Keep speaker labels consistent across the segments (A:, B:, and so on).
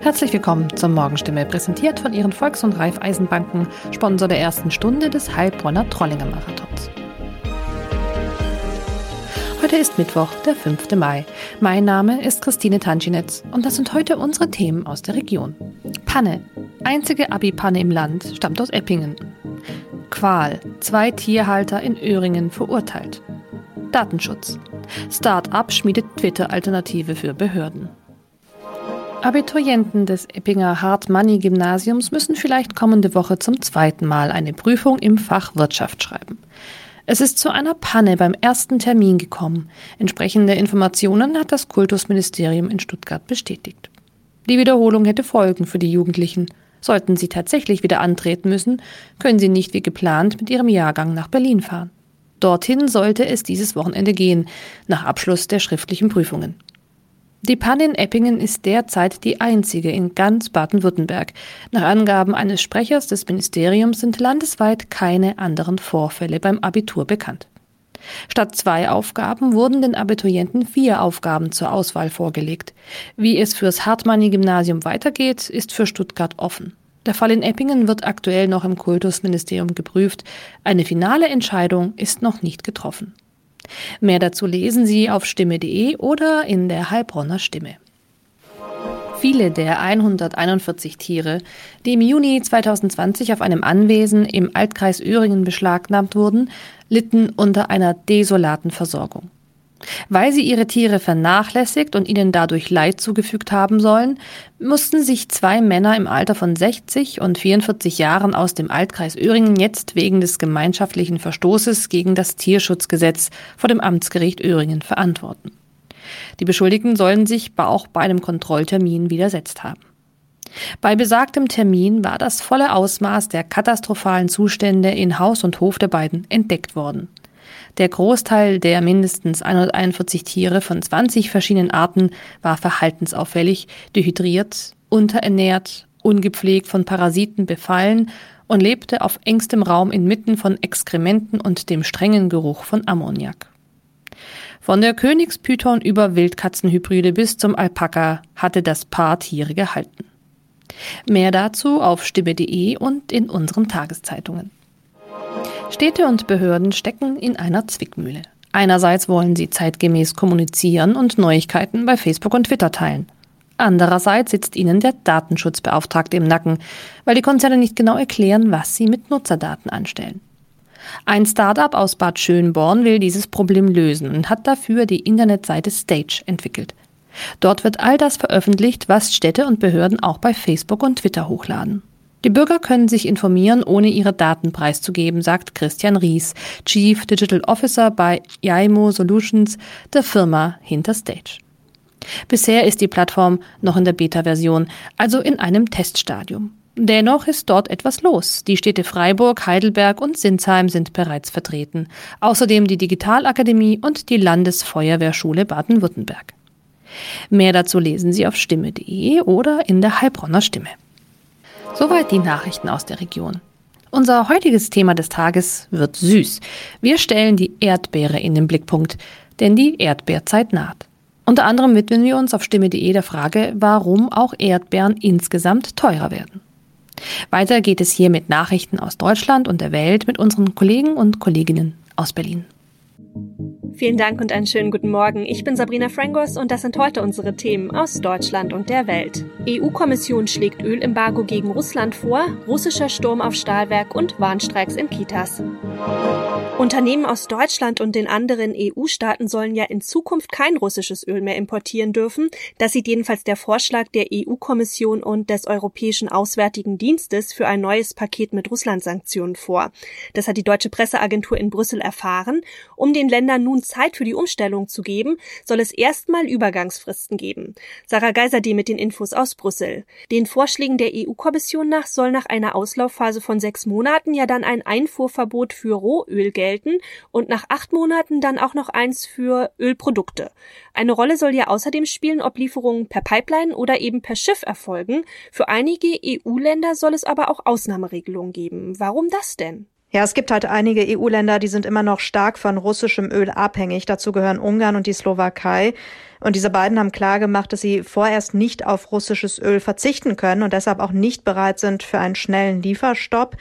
A: Herzlich willkommen zur Morgenstimme, präsentiert von Ihren Volks- und Raiffeisenbanken, Sponsor der ersten Stunde des Heilbronner Trollinger Marathons. Heute ist Mittwoch, der 5. Mai. Mein Name ist Christine Tanschinetz und das sind heute unsere Themen aus der Region. Panne. Einzige Abi-Panne im Land stammt aus Eppingen. Qual. Zwei Tierhalter in Öhringen verurteilt. Datenschutz. Start-up schmiedet Twitter-Alternative für Behörden. Abiturienten des Eppinger Hart-Money-Gymnasiums müssen vielleicht kommende Woche zum zweiten Mal eine Prüfung im Fach Wirtschaft schreiben. Es ist zu einer Panne beim ersten Termin gekommen. Entsprechende Informationen hat das Kultusministerium in Stuttgart bestätigt. Die Wiederholung hätte Folgen für die Jugendlichen. Sollten sie tatsächlich wieder antreten müssen, können sie nicht wie geplant mit ihrem Jahrgang nach Berlin fahren. Dorthin sollte es dieses Wochenende gehen, nach Abschluss der schriftlichen Prüfungen. Die Panne in Eppingen ist derzeit die einzige in ganz Baden-Württemberg. Nach Angaben eines Sprechers des Ministeriums sind landesweit keine anderen Vorfälle beim Abitur bekannt. Statt zwei Aufgaben wurden den Abiturienten vier Aufgaben zur Auswahl vorgelegt. Wie es fürs Hartmanni-Gymnasium weitergeht, ist für Stuttgart offen. Der Fall in Eppingen wird aktuell noch im Kultusministerium geprüft. Eine finale Entscheidung ist noch nicht getroffen. Mehr dazu lesen Sie auf stimme.de oder in der Heilbronner Stimme. Viele der 141 Tiere, die im Juni 2020 auf einem Anwesen im Altkreis Öhringen beschlagnahmt wurden, litten unter einer desolaten Versorgung. Weil sie ihre Tiere vernachlässigt und ihnen dadurch Leid zugefügt haben sollen, mussten sich zwei Männer im Alter von 60 und 44 Jahren aus dem Altkreis Öhringen jetzt wegen des gemeinschaftlichen Verstoßes gegen das Tierschutzgesetz vor dem Amtsgericht Öhringen verantworten. Die Beschuldigten sollen sich auch bei einem Kontrolltermin widersetzt haben. Bei besagtem Termin war das volle Ausmaß der katastrophalen Zustände in Haus und Hof der beiden entdeckt worden. Der Großteil der mindestens 141 Tiere von 20 verschiedenen Arten war verhaltensauffällig, dehydriert, unterernährt, ungepflegt von Parasiten befallen und lebte auf engstem Raum inmitten von Exkrementen und dem strengen Geruch von Ammoniak. Von der Königspython über Wildkatzenhybride bis zum Alpaka hatte das Paar Tiere gehalten. Mehr dazu auf stimme.de und in unseren Tageszeitungen. Städte und Behörden stecken in einer Zwickmühle. Einerseits wollen sie zeitgemäß kommunizieren und Neuigkeiten bei Facebook und Twitter teilen. Andererseits sitzt ihnen der Datenschutzbeauftragte im Nacken, weil die Konzerne nicht genau erklären, was sie mit Nutzerdaten anstellen. Ein Startup aus Bad Schönborn will dieses Problem lösen und hat dafür die Internetseite Stage entwickelt. Dort wird all das veröffentlicht, was Städte und Behörden auch bei Facebook und Twitter hochladen. Die Bürger können sich informieren, ohne ihre Daten preiszugeben, sagt Christian Ries, Chief Digital Officer bei Yaimo Solutions, der Firma hinter Stage. Bisher ist die Plattform noch in der Beta-Version, also in einem Teststadium. Dennoch ist dort etwas los. Die Städte Freiburg, Heidelberg und Sinsheim sind bereits vertreten. Außerdem die Digitalakademie und die Landesfeuerwehrschule Baden-Württemberg. Mehr dazu lesen Sie auf stimme.de oder in der Heilbronner Stimme. Soweit die Nachrichten aus der Region. Unser heutiges Thema des Tages wird süß. Wir stellen die Erdbeere in den Blickpunkt, denn die Erdbeerzeit naht. Unter anderem widmen wir uns auf stimme.de der Frage, warum auch Erdbeeren insgesamt teurer werden. Weiter geht es hier mit Nachrichten aus Deutschland und der Welt mit unseren Kollegen und Kolleginnen aus Berlin.
B: Vielen Dank und einen schönen guten Morgen. Ich bin Sabrina Frangos und das sind heute unsere Themen aus Deutschland und der Welt. EU-Kommission schlägt Ölembargo gegen Russland vor, russischer Sturm auf Stahlwerk und Warnstreiks in Kitas. Unternehmen aus Deutschland und den anderen EU-Staaten sollen ja in Zukunft kein russisches Öl mehr importieren dürfen. Das sieht jedenfalls der Vorschlag der EU-Kommission und des Europäischen Auswärtigen Dienstes für ein neues Paket mit Russland-Sanktionen vor. Das hat die deutsche Presseagentur in Brüssel erfahren. Um den Ländern nun Zeit für die Umstellung zu geben, soll es erstmal Übergangsfristen geben. Sarah Geiserde mit den Infos aus Brüssel. Den Vorschlägen der EU-Kommission nach soll nach einer Auslaufphase von sechs Monaten ja dann ein Einfuhrverbot für Rohöl gelten und nach acht Monaten dann auch noch eins für Ölprodukte. Eine Rolle soll ja außerdem spielen, ob Lieferungen per Pipeline oder eben per Schiff erfolgen. Für einige EU-Länder soll es aber auch Ausnahmeregelungen geben. Warum das denn?
C: Ja, es gibt halt einige EU-Länder, die sind immer noch stark von russischem Öl abhängig. Dazu gehören Ungarn und die Slowakei. Und diese beiden haben klargemacht, dass sie vorerst nicht auf russisches Öl verzichten können und deshalb auch nicht bereit sind für einen schnellen Lieferstopp.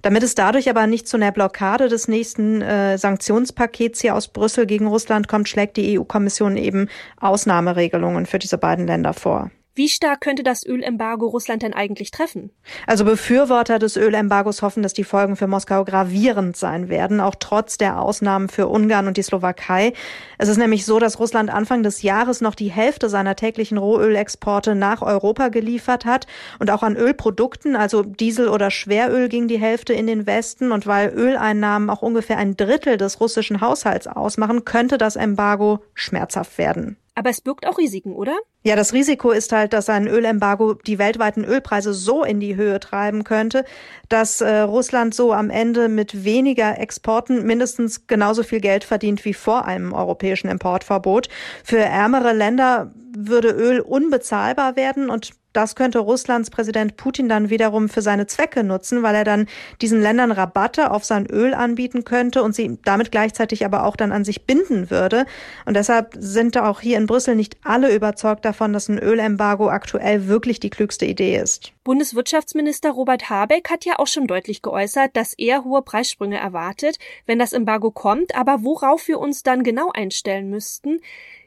C: Damit es dadurch aber nicht zu einer Blockade des nächsten äh, Sanktionspakets hier aus Brüssel gegen Russland kommt, schlägt die EU-Kommission eben Ausnahmeregelungen für diese beiden Länder vor.
B: Wie stark könnte das Ölembargo Russland denn eigentlich treffen?
C: Also Befürworter des Ölembargos hoffen, dass die Folgen für Moskau gravierend sein werden, auch trotz der Ausnahmen für Ungarn und die Slowakei. Es ist nämlich so, dass Russland Anfang des Jahres noch die Hälfte seiner täglichen Rohölexporte nach Europa geliefert hat und auch an Ölprodukten, also Diesel oder Schweröl ging die Hälfte in den Westen und weil Öleinnahmen auch ungefähr ein Drittel des russischen Haushalts ausmachen, könnte das Embargo schmerzhaft werden.
B: Aber es birgt auch Risiken, oder?
C: Ja, das Risiko ist halt, dass ein Ölembargo die weltweiten Ölpreise so in die Höhe treiben könnte, dass äh, Russland so am Ende mit weniger Exporten mindestens genauso viel Geld verdient wie vor einem europäischen Importverbot. Für ärmere Länder würde Öl unbezahlbar werden und das könnte Russlands Präsident Putin dann wiederum für seine Zwecke nutzen, weil er dann diesen Ländern Rabatte auf sein Öl anbieten könnte und sie damit gleichzeitig aber auch dann an sich binden würde. Und deshalb sind auch hier in Brüssel nicht alle überzeugt davon, dass ein Ölembargo aktuell wirklich die klügste Idee ist.
B: Bundeswirtschaftsminister Robert Habeck hat ja auch schon deutlich geäußert, dass er hohe Preissprünge erwartet, wenn das Embargo kommt. Aber worauf wir uns dann genau einstellen müssten,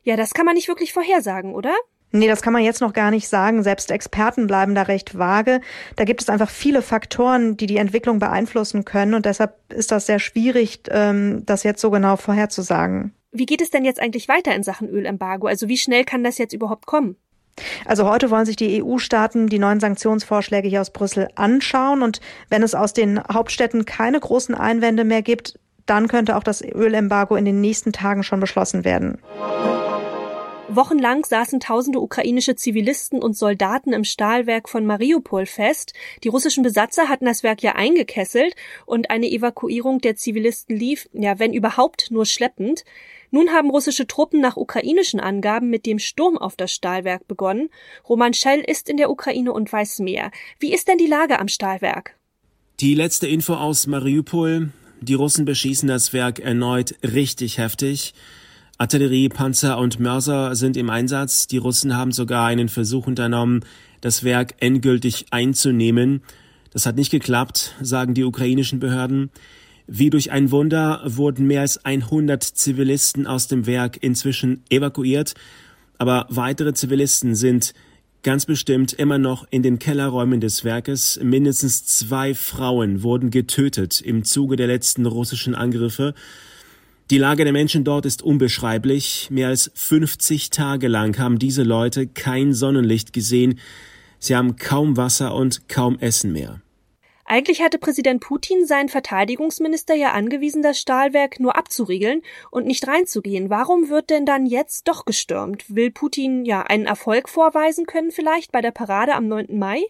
B: ja, das kann man nicht wirklich vorhersagen, oder?
C: Nee, das kann man jetzt noch gar nicht sagen. Selbst Experten bleiben da recht vage. Da gibt es einfach viele Faktoren, die die Entwicklung beeinflussen können. Und deshalb ist das sehr schwierig, ähm, das jetzt so genau vorherzusagen.
B: Wie geht es denn jetzt eigentlich weiter in Sachen Ölembargo? Also wie schnell kann das jetzt überhaupt kommen?
C: Also heute wollen sich die EU-Staaten die neuen Sanktionsvorschläge hier aus Brüssel anschauen. Und wenn es aus den Hauptstädten keine großen Einwände mehr gibt, dann könnte auch das Ölembargo in den nächsten Tagen schon beschlossen werden.
B: Wochenlang saßen tausende ukrainische Zivilisten und Soldaten im Stahlwerk von Mariupol fest. Die russischen Besatzer hatten das Werk ja eingekesselt und eine Evakuierung der Zivilisten lief, ja, wenn überhaupt, nur schleppend. Nun haben russische Truppen nach ukrainischen Angaben mit dem Sturm auf das Stahlwerk begonnen. Roman Schell ist in der Ukraine und weiß mehr. Wie ist denn die Lage am Stahlwerk?
D: Die letzte Info aus Mariupol. Die Russen beschießen das Werk erneut richtig heftig. Artillerie, Panzer und Mörser sind im Einsatz. Die Russen haben sogar einen Versuch unternommen, das Werk endgültig einzunehmen. Das hat nicht geklappt, sagen die ukrainischen Behörden. Wie durch ein Wunder wurden mehr als 100 Zivilisten aus dem Werk inzwischen evakuiert, aber weitere Zivilisten sind ganz bestimmt immer noch in den Kellerräumen des Werkes. Mindestens zwei Frauen wurden getötet im Zuge der letzten russischen Angriffe. Die Lage der Menschen dort ist unbeschreiblich. Mehr als 50 Tage lang haben diese Leute kein Sonnenlicht gesehen. Sie haben kaum Wasser und kaum Essen mehr.
B: Eigentlich hatte Präsident Putin seinen Verteidigungsminister ja angewiesen, das Stahlwerk nur abzuriegeln und nicht reinzugehen. Warum wird denn dann jetzt doch gestürmt? Will Putin ja einen Erfolg vorweisen können vielleicht bei der Parade am 9. Mai?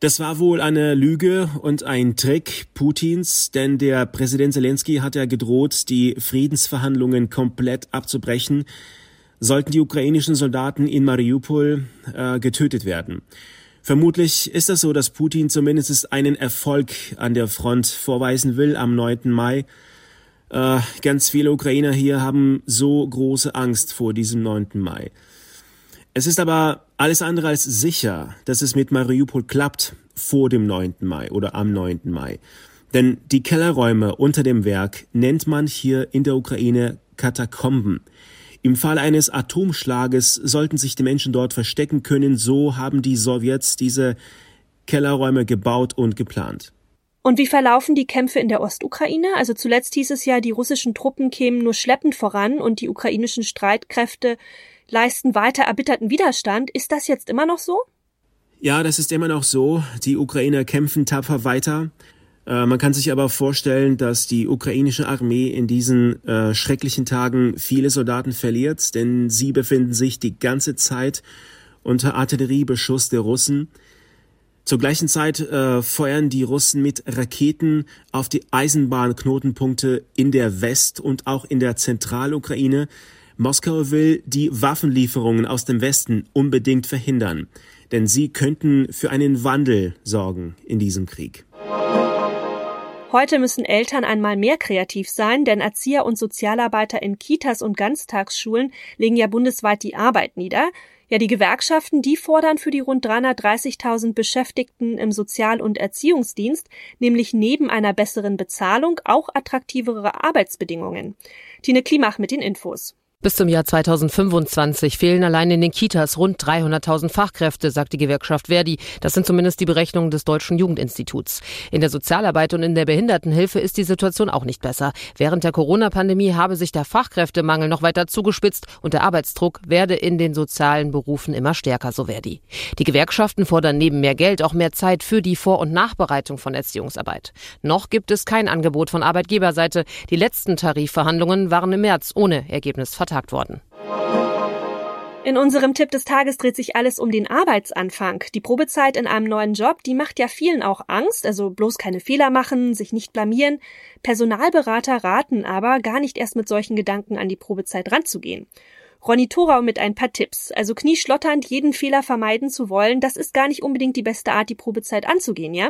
D: Das war wohl eine Lüge und ein Trick Putins, denn der Präsident Zelensky hat ja gedroht, die Friedensverhandlungen komplett abzubrechen, sollten die ukrainischen Soldaten in Mariupol äh, getötet werden. Vermutlich ist es so, dass Putin zumindest einen Erfolg an der Front vorweisen will am 9. Mai. Äh, ganz viele Ukrainer hier haben so große Angst vor diesem 9. Mai. Es ist aber alles andere als sicher, dass es mit Mariupol klappt vor dem 9. Mai oder am 9. Mai. Denn die Kellerräume unter dem Werk nennt man hier in der Ukraine Katakomben. Im Fall eines Atomschlages sollten sich die Menschen dort verstecken können, so haben die Sowjets diese Kellerräume gebaut und geplant.
B: Und wie verlaufen die Kämpfe in der Ostukraine? Also zuletzt hieß es ja, die russischen Truppen kämen nur schleppend voran und die ukrainischen Streitkräfte leisten weiter erbitterten Widerstand. Ist das jetzt immer noch so?
D: Ja, das ist immer noch so. Die Ukrainer kämpfen tapfer weiter. Äh, man kann sich aber vorstellen, dass die ukrainische Armee in diesen äh, schrecklichen Tagen viele Soldaten verliert, denn sie befinden sich die ganze Zeit unter Artilleriebeschuss der Russen. Zur gleichen Zeit äh, feuern die Russen mit Raketen auf die Eisenbahnknotenpunkte in der West- und auch in der Zentralukraine. Moskau will die Waffenlieferungen aus dem Westen unbedingt verhindern, denn sie könnten für einen Wandel sorgen in diesem Krieg.
B: Heute müssen Eltern einmal mehr kreativ sein, denn Erzieher und Sozialarbeiter in Kitas und Ganztagsschulen legen ja bundesweit die Arbeit nieder. Ja, die Gewerkschaften, die fordern für die rund 330.000 Beschäftigten im Sozial- und Erziehungsdienst nämlich neben einer besseren Bezahlung auch attraktivere Arbeitsbedingungen. Tine Klimach mit den Infos.
E: Bis zum Jahr 2025 fehlen allein in den Kitas rund 300.000 Fachkräfte, sagt die Gewerkschaft Verdi. Das sind zumindest die Berechnungen des Deutschen Jugendinstituts. In der Sozialarbeit und in der Behindertenhilfe ist die Situation auch nicht besser. Während der Corona-Pandemie habe sich der Fachkräftemangel noch weiter zugespitzt und der Arbeitsdruck werde in den sozialen Berufen immer stärker, so Verdi. Die Gewerkschaften fordern neben mehr Geld auch mehr Zeit für die Vor- und Nachbereitung von Erziehungsarbeit. Noch gibt es kein Angebot von Arbeitgeberseite. Die letzten Tarifverhandlungen waren im März ohne Ergebnis vertagt worden.
B: In unserem Tipp des Tages dreht sich alles um den Arbeitsanfang. Die Probezeit in einem neuen Job, die macht ja vielen auch Angst, also bloß keine Fehler machen, sich nicht blamieren. Personalberater raten aber, gar nicht erst mit solchen Gedanken an die Probezeit ranzugehen. Ronny Thorau mit ein paar Tipps. Also knieschlotternd jeden Fehler vermeiden zu wollen, das ist gar nicht unbedingt die beste Art, die Probezeit anzugehen, ja?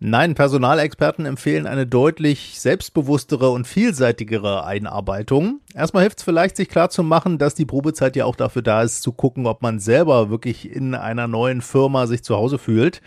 F: Nein, Personalexperten empfehlen eine deutlich selbstbewusstere und vielseitigere Einarbeitung. Erstmal hilft es vielleicht, sich klar zu machen, dass die Probezeit ja auch dafür da ist, zu gucken, ob man selber wirklich in einer neuen Firma sich zu Hause fühlt.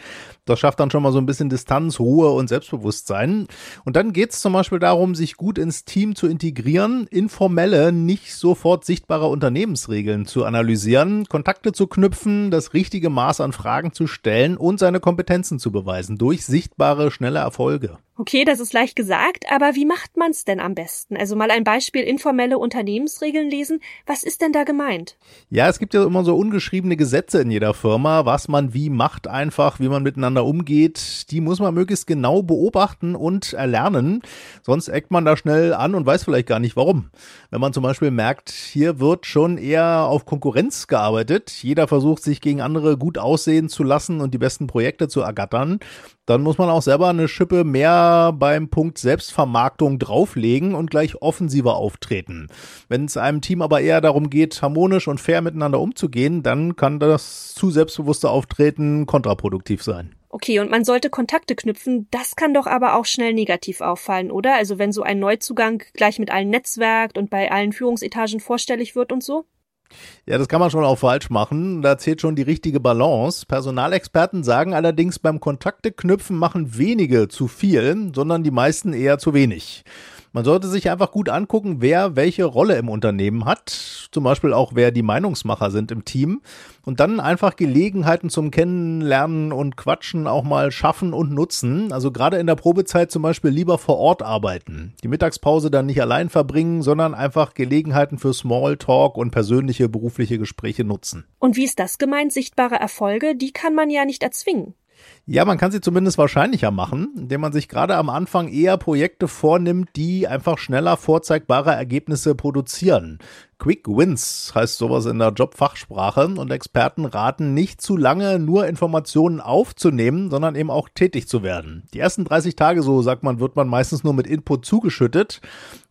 F: Das schafft dann schon mal so ein bisschen Distanz, Ruhe und Selbstbewusstsein. Und dann geht es zum Beispiel darum, sich gut ins Team zu integrieren, informelle, nicht sofort sichtbare Unternehmensregeln zu analysieren, Kontakte zu knüpfen, das richtige Maß an Fragen zu stellen und seine Kompetenzen zu beweisen durch sichtbare, schnelle Erfolge.
B: Okay, das ist leicht gesagt, aber wie macht man's denn am besten? Also mal ein Beispiel informelle Unternehmensregeln lesen. Was ist denn da gemeint?
F: Ja, es gibt ja immer so ungeschriebene Gesetze in jeder Firma, was man wie macht einfach, wie man miteinander umgeht. Die muss man möglichst genau beobachten und erlernen. Sonst eckt man da schnell an und weiß vielleicht gar nicht warum. Wenn man zum Beispiel merkt, hier wird schon eher auf Konkurrenz gearbeitet. Jeder versucht sich gegen andere gut aussehen zu lassen und die besten Projekte zu ergattern dann muss man auch selber eine Schippe mehr beim Punkt Selbstvermarktung drauflegen und gleich offensiver auftreten. Wenn es einem Team aber eher darum geht, harmonisch und fair miteinander umzugehen, dann kann das zu selbstbewusste Auftreten kontraproduktiv sein.
B: Okay, und man sollte Kontakte knüpfen, das kann doch aber auch schnell negativ auffallen, oder? Also wenn so ein Neuzugang gleich mit allen netzwerkt und bei allen Führungsetagen vorstellig wird und so?
F: Ja, das kann man schon auch falsch machen. Da zählt schon die richtige Balance. Personalexperten sagen allerdings, beim Kontakte knüpfen machen wenige zu viel, sondern die meisten eher zu wenig. Man sollte sich einfach gut angucken, wer welche Rolle im Unternehmen hat, zum Beispiel auch wer die Meinungsmacher sind im Team und dann einfach Gelegenheiten zum Kennenlernen und Quatschen auch mal schaffen und nutzen. Also gerade in der Probezeit zum Beispiel lieber vor Ort arbeiten. Die Mittagspause dann nicht allein verbringen, sondern einfach Gelegenheiten für Smalltalk und persönliche berufliche Gespräche nutzen.
B: Und wie ist das gemeint? Sichtbare Erfolge, die kann man ja nicht erzwingen.
F: Ja, man kann sie zumindest wahrscheinlicher machen, indem man sich gerade am Anfang eher Projekte vornimmt, die einfach schneller vorzeigbare Ergebnisse produzieren. Quick Wins heißt sowas in der Jobfachsprache und Experten raten nicht zu lange nur Informationen aufzunehmen, sondern eben auch tätig zu werden. Die ersten 30 Tage, so sagt man, wird man meistens nur mit Input zugeschüttet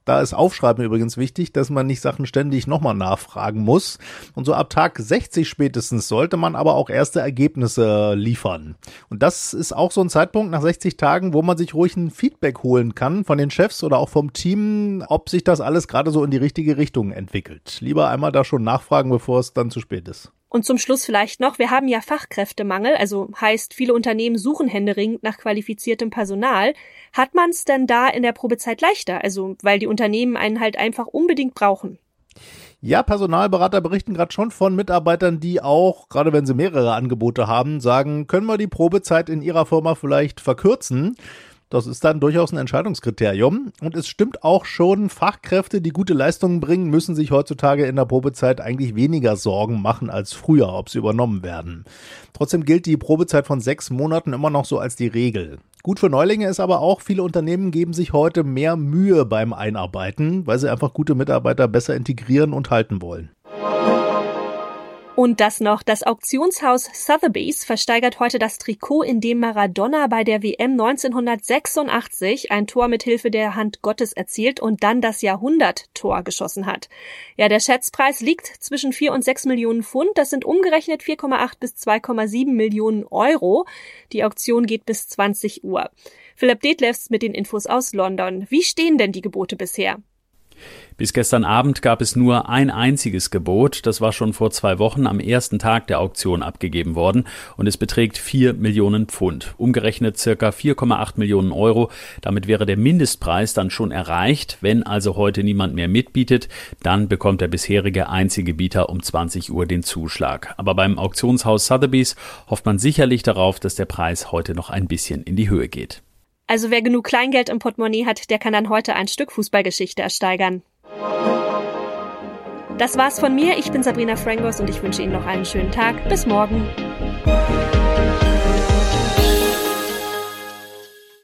F: da ist Aufschreiben übrigens wichtig, dass man nicht Sachen ständig nochmal nachfragen muss. Und so ab Tag 60 spätestens sollte man aber auch erste Ergebnisse liefern. Und das ist auch so ein Zeitpunkt nach 60 Tagen, wo man sich ruhig ein Feedback holen kann von den Chefs oder auch vom Team, ob sich das alles gerade so in die richtige Richtung entwickelt. Lieber einmal da schon nachfragen, bevor es dann zu spät ist.
B: Und zum Schluss vielleicht noch, wir haben ja Fachkräftemangel, also heißt, viele Unternehmen suchen händeringend nach qualifiziertem Personal. Hat man es denn da in der Probezeit leichter? Also, weil die Unternehmen einen halt einfach unbedingt brauchen.
F: Ja, Personalberater berichten gerade schon von Mitarbeitern, die auch, gerade wenn sie mehrere Angebote haben, sagen, können wir die Probezeit in ihrer Firma vielleicht verkürzen? Das ist dann durchaus ein Entscheidungskriterium. Und es stimmt auch schon, Fachkräfte, die gute Leistungen bringen, müssen sich heutzutage in der Probezeit eigentlich weniger Sorgen machen als früher, ob sie übernommen werden. Trotzdem gilt die Probezeit von sechs Monaten immer noch so als die Regel. Gut für Neulinge ist aber auch, viele Unternehmen geben sich heute mehr Mühe beim Einarbeiten, weil sie einfach gute Mitarbeiter besser integrieren und halten wollen.
B: Und das noch, das Auktionshaus Sotheby's versteigert heute das Trikot, in dem Maradona bei der WM 1986 ein Tor mit Hilfe der Hand Gottes erzielt und dann das Jahrhunderttor geschossen hat. Ja, der Schätzpreis liegt zwischen 4 und 6 Millionen Pfund, das sind umgerechnet 4,8 bis 2,7 Millionen Euro. Die Auktion geht bis 20 Uhr. Philipp Detlefs mit den Infos aus London. Wie stehen denn die Gebote bisher?
G: Bis gestern Abend gab es nur ein einziges Gebot. Das war schon vor zwei Wochen am ersten Tag der Auktion abgegeben worden und es beträgt vier Millionen Pfund. Umgerechnet circa 4,8 Millionen Euro. Damit wäre der Mindestpreis dann schon erreicht. Wenn also heute niemand mehr mitbietet, dann bekommt der bisherige einzige Bieter um 20 Uhr den Zuschlag. Aber beim Auktionshaus Sotheby's hofft man sicherlich darauf, dass der Preis heute noch ein bisschen in die Höhe geht.
B: Also wer genug Kleingeld im Portemonnaie hat, der kann dann heute ein Stück Fußballgeschichte ersteigern. Das war's von mir. Ich bin Sabrina Frangos und ich wünsche Ihnen noch einen schönen Tag. Bis morgen.